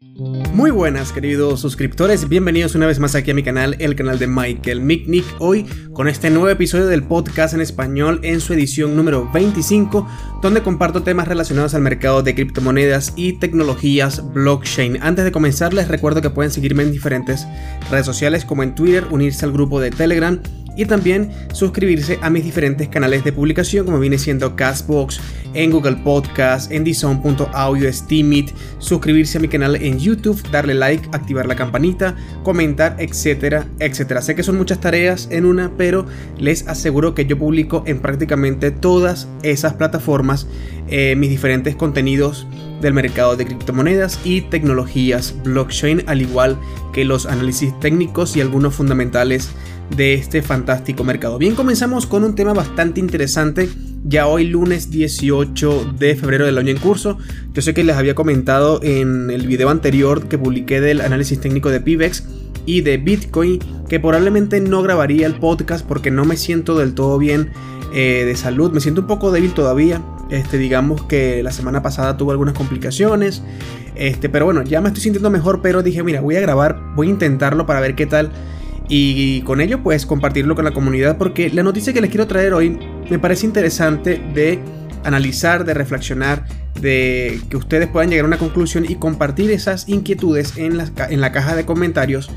Muy buenas queridos suscriptores, bienvenidos una vez más aquí a mi canal, el canal de Michael Micknick, hoy con este nuevo episodio del podcast en español en su edición número 25, donde comparto temas relacionados al mercado de criptomonedas y tecnologías blockchain. Antes de comenzar les recuerdo que pueden seguirme en diferentes redes sociales como en Twitter, unirse al grupo de Telegram, y también suscribirse a mis diferentes canales de publicación como viene siendo Castbox, en Google Podcast, en Dizon.audio, Steamit, suscribirse a mi canal en YouTube, darle like, activar la campanita, comentar, etcétera, etcétera. Sé que son muchas tareas en una, pero les aseguro que yo publico en prácticamente todas esas plataformas eh, mis diferentes contenidos del mercado de criptomonedas y tecnologías blockchain, al igual que los análisis técnicos y algunos fundamentales de este fantástico mercado. Bien, comenzamos con un tema bastante interesante. Ya hoy lunes 18 de febrero del año en curso. Yo sé que les había comentado en el video anterior que publiqué del análisis técnico de Pibex y de Bitcoin que probablemente no grabaría el podcast porque no me siento del todo bien eh, de salud. Me siento un poco débil todavía. Este, digamos que la semana pasada tuve algunas complicaciones. Este, pero bueno, ya me estoy sintiendo mejor. Pero dije, mira, voy a grabar, voy a intentarlo para ver qué tal y con ello pues compartirlo con la comunidad porque la noticia que les quiero traer hoy me parece interesante de analizar, de reflexionar, de que ustedes puedan llegar a una conclusión y compartir esas inquietudes en la, en la caja de comentarios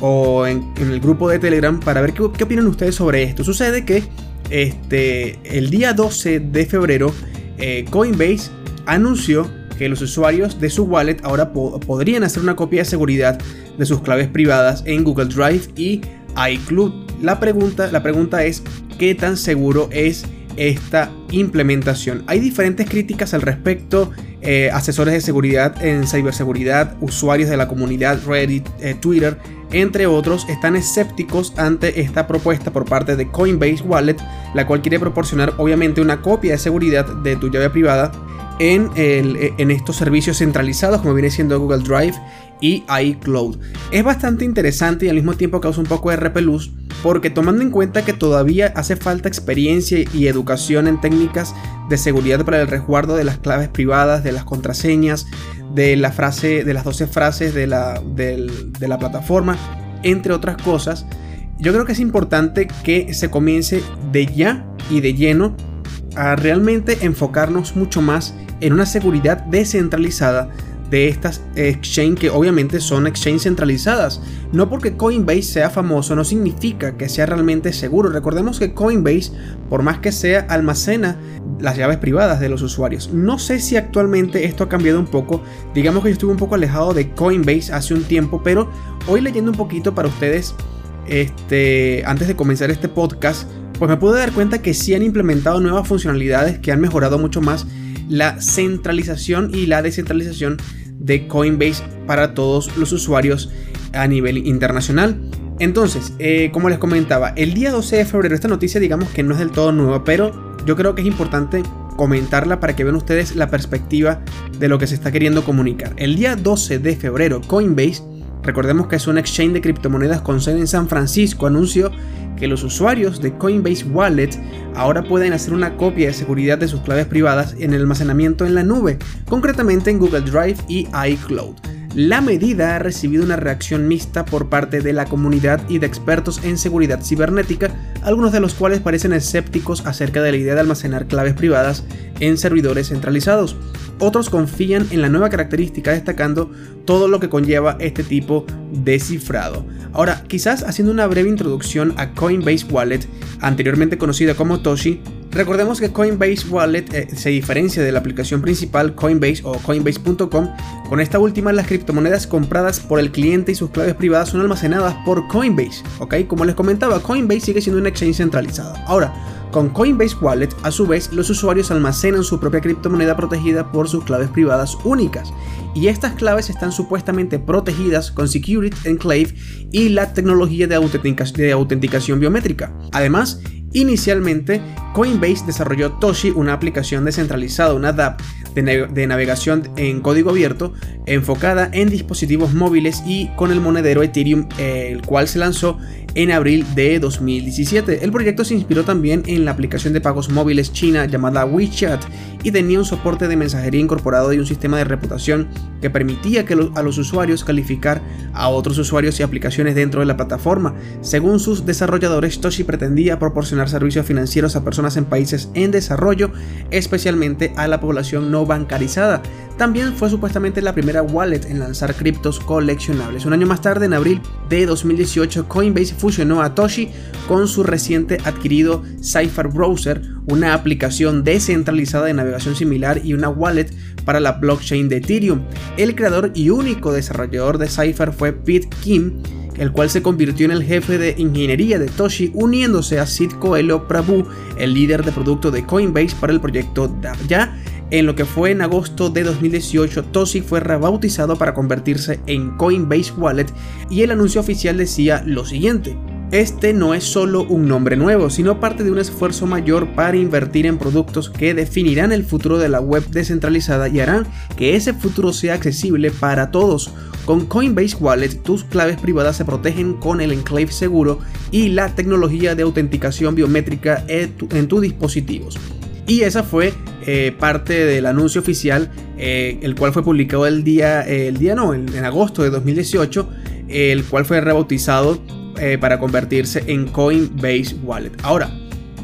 o en, el grupo de Telegram para ver qué, opinan ustedes sobre esto. Sucede que este, el día 12 de febrero eh, Coinbase anunció que los usuarios de su wallet ahora podrían hacer una copia de seguridad de sus claves privadas en Google Drive y iCloud. La pregunta, la pregunta es, ¿qué tan seguro es esta implementación? Hay diferentes críticas al respecto. Eh, asesores de seguridad en ciberseguridad, usuarios de la comunidad Reddit, eh, Twitter, entre otros, están escépticos ante esta propuesta por parte de Coinbase Wallet, la cual quiere proporcionar obviamente una copia de seguridad de tu llave privada en, en estos servicios centralizados como viene siendo Google Drive y iCloud. Es bastante interesante y al mismo tiempo causa un poco de repelús porque tomando en cuenta que todavía hace falta experiencia y educación en técnicas de seguridad para el resguardo de las claves privadas, de las contraseñas, de la frase, de las 12 frases de la, de la plataforma, entre otras cosas, yo creo que es importante que se comience de ya y de lleno a realmente enfocarnos mucho más en una seguridad descentralizada de estas exchange que obviamente son exchange centralizadas. No porque Coinbase sea famoso no significa que sea realmente seguro. Recordemos que Coinbase, por más que sea, almacena las llaves privadas de los usuarios. No sé si actualmente esto ha cambiado un poco. Digamos que yo estuve un poco alejado de Coinbase hace un tiempo, pero hoy leyendo un poquito para ustedes, este, antes de comenzar este podcast, pues me pude dar cuenta que sí han implementado nuevas funcionalidades que han mejorado mucho más la centralización y la descentralización de Coinbase para todos los usuarios a nivel internacional. Entonces, eh, como les comentaba, el día 12 de febrero, esta noticia digamos que no es del todo nueva, pero yo creo que es importante comentarla para que vean ustedes la perspectiva de lo que se está queriendo comunicar. El día 12 de febrero, Coinbase, recordemos que es un exchange de criptomonedas con sede en San Francisco, anunció que los usuarios de Coinbase Wallet ahora pueden hacer una copia de seguridad de sus claves privadas en el almacenamiento en la nube, concretamente en Google Drive y iCloud. La medida ha recibido una reacción mixta por parte de la comunidad y de expertos en seguridad cibernética, algunos de los cuales parecen escépticos acerca de la idea de almacenar claves privadas en servidores centralizados. Otros confían en la nueva característica destacando todo lo que conlleva este tipo de cifrado. Ahora, quizás haciendo una breve introducción a Coinbase Wallet, anteriormente conocida como Toshi, recordemos que Coinbase Wallet eh, se diferencia de la aplicación principal Coinbase o coinbase.com. Con esta última, las criptomonedas compradas por el cliente y sus claves privadas son almacenadas por Coinbase, ¿ok? Como les comentaba, Coinbase sigue siendo una exchange centralizada. Ahora, con Coinbase Wallet, a su vez, los usuarios almacenan su propia criptomoneda protegida por sus claves privadas únicas. Y estas claves están supuestamente protegidas con Security Enclave y la tecnología de, autenticación biométrica. Además, Inicialmente, Coinbase desarrolló Toshi, una aplicación descentralizada, una DApp, de, navegación en código abierto enfocada en dispositivos móviles y con el monedero Ethereum, el cual se lanzó en abril de 2017. El proyecto se inspiró también en la aplicación de pagos móviles china llamada WeChat y tenía un soporte de mensajería incorporado y un sistema de reputación que permitía que a los usuarios calificar a otros usuarios y aplicaciones dentro de la plataforma. Según sus desarrolladores, Toshi pretendía proporcionar servicios financieros a personas en países en desarrollo, especialmente a la población no bancarizada. También fue supuestamente la primera wallet en lanzar criptos coleccionables. Un año más tarde, en abril de 2018, Coinbase fusionó a Toshi con su reciente adquirido Cypher Browser, una aplicación descentralizada de navegación similar y una wallet para la blockchain de Ethereum. El creador y único desarrollador de Cypher fue Pete Kim, el cual se convirtió en el jefe de ingeniería de Toshi, uniéndose a Sid Coelho Prabhu, el líder de producto de Coinbase para el proyecto DAP. En lo que fue en agosto de 2018, Toshi fue rebautizado para convertirse en Coinbase Wallet y el anuncio oficial decía lo siguiente. Este no es solo un nombre nuevo, sino parte de un esfuerzo mayor para invertir en productos que definirán el futuro de la web descentralizada y harán que ese futuro sea accesible para todos. Con Coinbase Wallet, tus claves privadas se protegen con el enclave seguro y la tecnología de autenticación biométrica en tus dispositivos. Y esa fue eh, parte del anuncio oficial, eh, el cual fue publicado el día, el día no, en, agosto de 2018, el cual fue rebautizado eh, para convertirse en Coinbase Wallet. Ahora,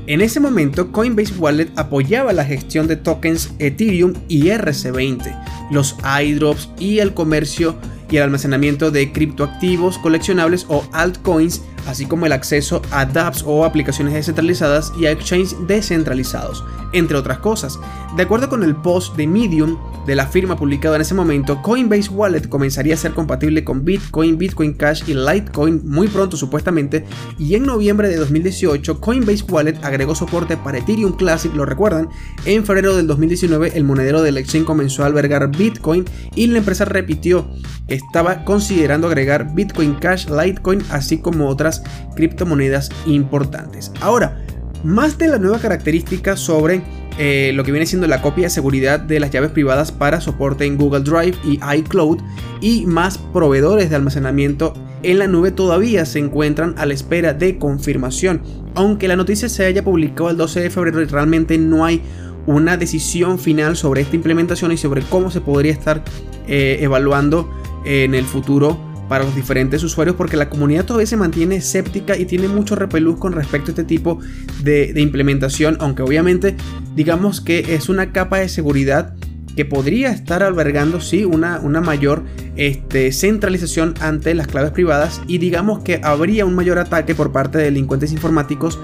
en ese momento Coinbase Wallet apoyaba la gestión de tokens Ethereum y RC20, los iDrops y el comercio y el almacenamiento de criptoactivos coleccionables o altcoins, así como el acceso a dApps o aplicaciones descentralizadas y a exchanges descentralizados, entre otras cosas. De acuerdo con el post de Medium de la firma publicado en ese momento, Coinbase Wallet comenzaría a ser compatible con Bitcoin, Bitcoin Cash y Litecoin muy pronto supuestamente, y en noviembre de 2018 Coinbase Wallet agregó soporte para Ethereum Classic, lo recuerdan, en febrero del 2019 el monedero del exchange comenzó a albergar Bitcoin y la empresa repitió que estaba considerando agregar Bitcoin Cash, Litecoin, así como otras criptomonedas importantes. Ahora, más de la nueva característica sobre eh, lo que viene siendo la copia de seguridad de las llaves privadas para soporte en Google Drive y iCloud y más proveedores de almacenamiento en la nube todavía se encuentran a la espera de confirmación. Aunque la noticia se haya publicado el 12 de febrero y realmente no hay una decisión final sobre esta implementación y sobre cómo se podría estar eh, evaluando en el futuro para los diferentes usuarios porque la comunidad todavía se mantiene escéptica y tiene mucho repelús con respecto a este tipo de, implementación, aunque obviamente digamos que es una capa de seguridad que podría estar albergando sí una, una mayor este, centralización ante las claves privadas y digamos que habría un mayor ataque por parte de delincuentes informáticos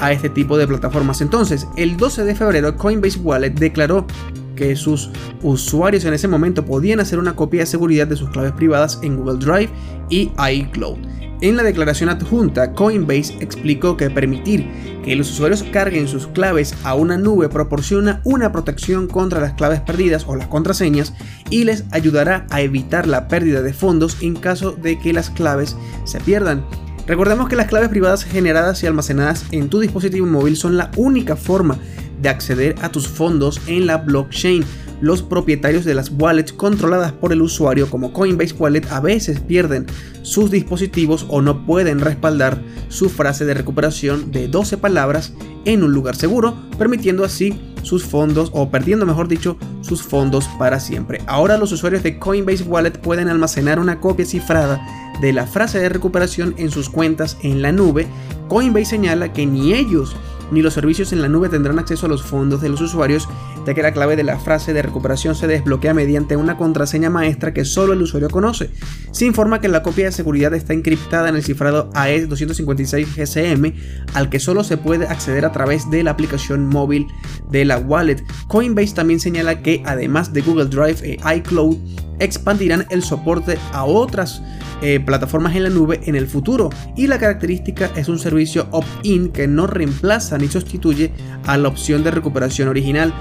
a este tipo de plataformas. Entonces, el 12 de febrero Coinbase Wallet declaró que sus usuarios en ese momento podían hacer una copia de seguridad de sus claves privadas en Google Drive y iCloud. En la declaración adjunta, Coinbase explicó que permitir que los usuarios carguen sus claves a una nube proporciona una protección contra las claves perdidas o las contraseñas y les ayudará a evitar la pérdida de fondos en caso de que las claves se pierdan. Recordemos que las claves privadas generadas y almacenadas en tu dispositivo móvil son la única forma de acceder a tus fondos en la blockchain. Los propietarios de las wallets controladas por el usuario como Coinbase Wallet a veces pierden sus dispositivos o no pueden respaldar su frase de recuperación de 12 palabras en un lugar seguro, permitiendo así sus fondos o perdiendo mejor dicho sus fondos para siempre. Ahora los usuarios de Coinbase Wallet pueden almacenar una copia cifrada de la frase de recuperación en sus cuentas en la nube. Coinbase señala que ni ellos ni los servicios en la nube tendrán acceso a los fondos de los usuarios, ya que la clave de la frase de recuperación se desbloquea mediante una contraseña maestra que solo el usuario conoce. Se informa que la copia de seguridad está encriptada en el cifrado AES 256 GSM, al que solo se puede acceder a través de la aplicación móvil de la wallet. Coinbase también señala que además de Google Drive e iCloud, expandirán el soporte a otras eh, plataformas en la nube en el futuro y la característica es un servicio opt-in que no reemplaza ni sustituye a la opción de recuperación original.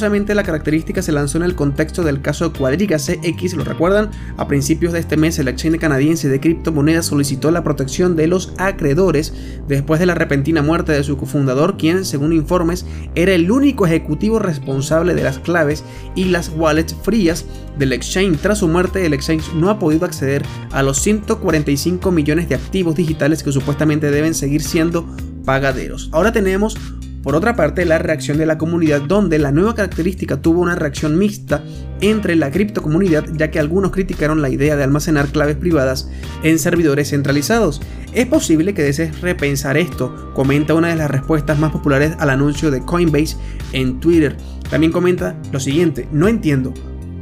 La característica se lanzó en el contexto del caso Quadriga CX, ¿lo recuerdan? A principios de este mes, el exchange canadiense de criptomonedas solicitó la protección de los acreedores después de la repentina muerte de su cofundador, quien, según informes, era el único ejecutivo responsable de las claves y las wallets frías del exchange. Tras su muerte, el exchange no ha podido acceder a los 145 millones de activos digitales que supuestamente deben seguir siendo pagaderos. Ahora tenemos por otra parte, la reacción de la comunidad, donde la nueva característica tuvo una reacción mixta entre la criptocomunidad, ya que algunos criticaron la idea de almacenar claves privadas en servidores centralizados. Es posible que desees repensar esto, comenta una de las respuestas más populares al anuncio de Coinbase en Twitter. También comenta lo siguiente, no entiendo,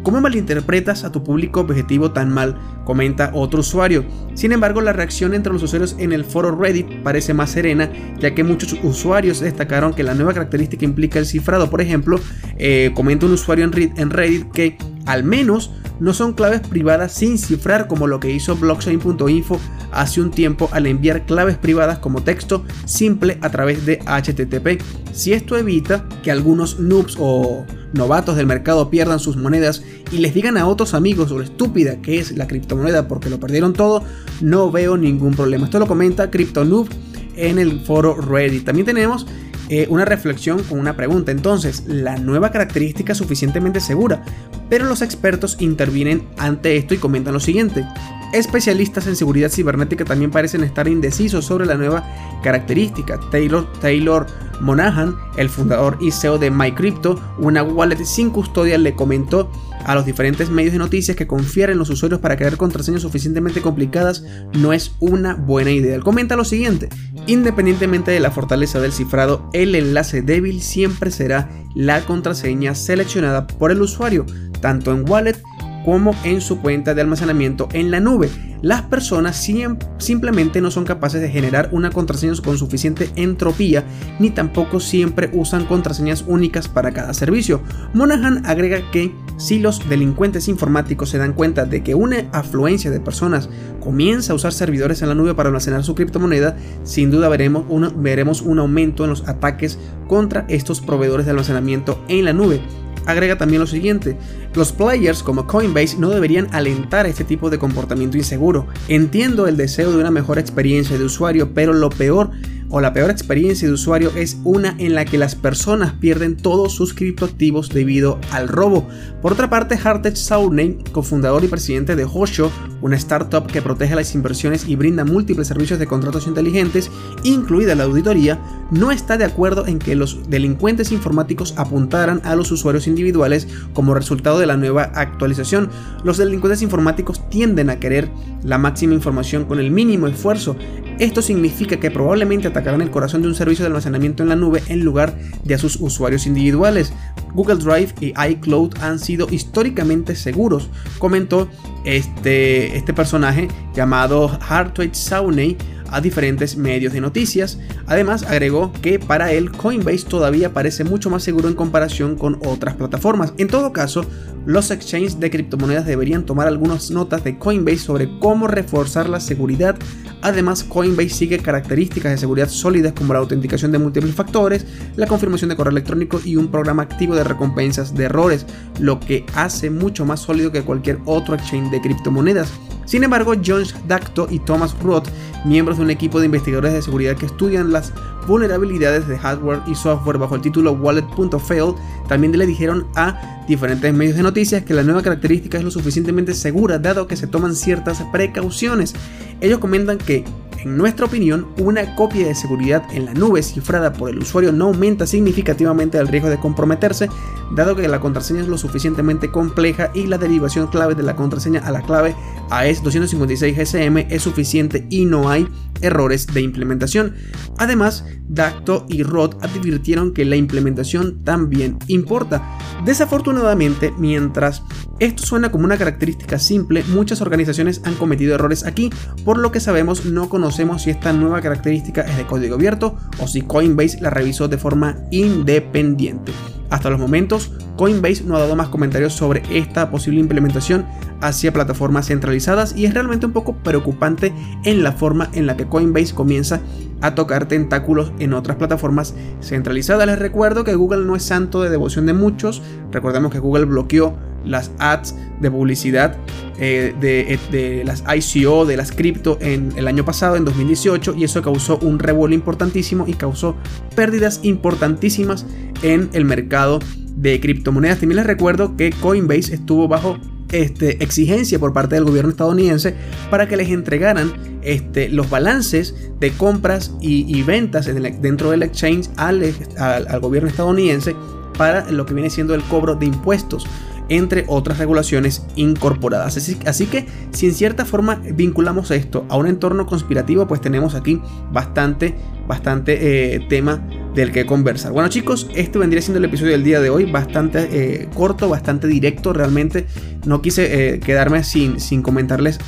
¿Cómo malinterpretas a tu público objetivo tan mal? Comenta otro usuario. Sin embargo, la reacción entre los usuarios en el foro Reddit parece más serena, ya que muchos usuarios destacaron que la nueva característica implica el cifrado. Por ejemplo, eh, comenta un usuario en Reddit que al menos no son claves privadas sin cifrar como lo que hizo blockchain.info hace un tiempo al enviar claves privadas como texto simple a través de HTTP. Si esto evita que algunos noobs o novatos del mercado pierdan sus monedas y les digan a otros amigos lo estúpida que es la criptomoneda porque lo perdieron todo, no veo ningún problema. Esto lo comenta CryptoNoob en el foro Reddit. También tenemos eh, una reflexión con una pregunta. Entonces, ¿la nueva característica es suficientemente segura? Pero los expertos intervienen ante esto y comentan lo siguiente. Especialistas en seguridad cibernética también parecen estar indecisos sobre la nueva característica. Taylor, Taylor Monahan, el fundador y CEO de MyCrypto, una wallet sin custodia, le comentó a los diferentes medios de noticias que confiar en los usuarios para crear contraseñas suficientemente complicadas no es una buena idea. Comenta lo siguiente, independientemente de la fortaleza del cifrado, el enlace débil siempre será la contraseña seleccionada por el usuario, tanto en wallet como en su cuenta de almacenamiento en la nube. Las personas simplemente no son capaces de generar una contraseña con suficiente entropía, ni tampoco siempre usan contraseñas únicas para cada servicio. Monahan agrega que si los delincuentes informáticos se dan cuenta de que una afluencia de personas comienza a usar servidores en la nube para almacenar su criptomoneda, sin duda veremos, veremos un aumento en los ataques contra estos proveedores de almacenamiento en la nube agrega también lo siguiente, los players como Coinbase no deberían alentar este tipo de comportamiento inseguro. Entiendo el deseo de una mejor experiencia de usuario, pero lo peor o la peor experiencia de usuario es una en la que las personas pierden todos sus criptoactivos debido al robo. Por otra parte, Hartech Saurney, cofundador y presidente de Hosho, una startup que protege las inversiones y brinda múltiples servicios de contratos inteligentes, incluida la auditoría, no está de acuerdo en que los delincuentes informáticos apuntaran a los usuarios individuales como resultado de la nueva actualización. Los delincuentes informáticos tienden a querer la máxima información con el mínimo esfuerzo. Esto significa que probablemente atacarán el corazón de un servicio de almacenamiento en la nube en lugar de a sus usuarios individuales. Google Drive y iCloud han sido históricamente seguros, comentó este, este personaje llamado Hartwig Sauney a diferentes medios de noticias. Además, agregó que para él Coinbase todavía parece mucho más seguro en comparación con otras plataformas. En todo caso, los exchanges de criptomonedas deberían tomar algunas notas de Coinbase sobre cómo reforzar la seguridad. Además, Coinbase sigue características de seguridad sólidas como la autenticación de múltiples factores, la confirmación de correo electrónico y un programa activo de recompensas de errores, lo que hace mucho más sólido que cualquier otro exchange de criptomonedas. Sin embargo, John Dacto y Thomas Roth, miembros de un equipo de investigadores de seguridad que estudian las vulnerabilidades de hardware y software bajo el título Wallet.fail, también le dijeron a diferentes medios de noticias que la nueva característica es lo suficientemente segura dado que se toman ciertas precauciones. Ellos comentan que en nuestra opinión, una copia de seguridad en la nube cifrada por el usuario no aumenta significativamente el riesgo de comprometerse, dado que la contraseña es lo suficientemente compleja y la derivación clave de la contraseña a la clave AES256GSM es suficiente y no hay errores de implementación. Además, Dacto y Rod advirtieron que la implementación también importa. Desafortunadamente, mientras esto suena como una característica simple, muchas organizaciones han cometido errores aquí, por lo que sabemos no conocemos si esta nueva característica es de código abierto o si Coinbase la revisó de forma independiente. Hasta los momentos, Coinbase no ha dado más comentarios sobre esta posible implementación hacia plataformas centralizadas y es realmente un poco preocupante en la forma en la que Coinbase comienza a tocar tentáculos en otras plataformas centralizadas. Les recuerdo que Google no es santo de devoción de muchos. Recordemos que Google bloqueó las ads de publicidad eh, de, de, las ICO, de las cripto en el año pasado, en 2018, y eso causó un revuelo importantísimo y causó pérdidas importantísimas en el mercado de criptomonedas. También les recuerdo que Coinbase estuvo bajo este, exigencia por parte del gobierno estadounidense para que les entregaran este, los balances de compras y, ventas dentro del exchange al, al, gobierno estadounidense para lo que viene siendo el cobro de impuestos entre otras regulaciones incorporadas. Así, que si en cierta forma vinculamos esto a un entorno conspirativo, pues tenemos aquí bastante, bastante eh, tema del que conversar. Bueno chicos, este vendría siendo el episodio del día de hoy, bastante eh, corto, bastante directo, realmente no quise eh, quedarme sin, sin comentarles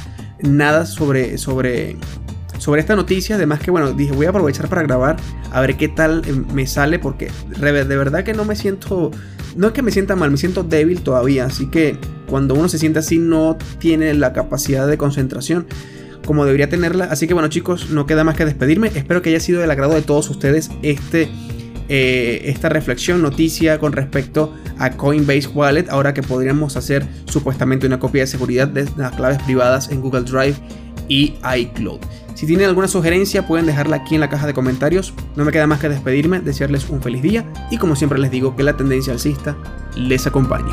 nada sobre, sobre, sobre esta noticia. Además que bueno, dije voy a aprovechar para grabar a ver qué tal eh, me sale porque de verdad que no me siento, no es que me sienta mal, me siento débil todavía. Así que cuando uno se siente así no tiene la capacidad de concentración como debería tenerla. Así que bueno chicos, no queda más que despedirme. Espero que haya sido del agrado de todos ustedes este, eh, esta reflexión, noticia con respecto a Coinbase Wallet. Ahora que podríamos hacer supuestamente una copia de seguridad de las claves privadas en Google Drive y iCloud. Si tienen alguna sugerencia pueden dejarla aquí en la caja de comentarios. No me queda más que despedirme, desearles un feliz día y como siempre les digo que la tendencia alcista les acompañe.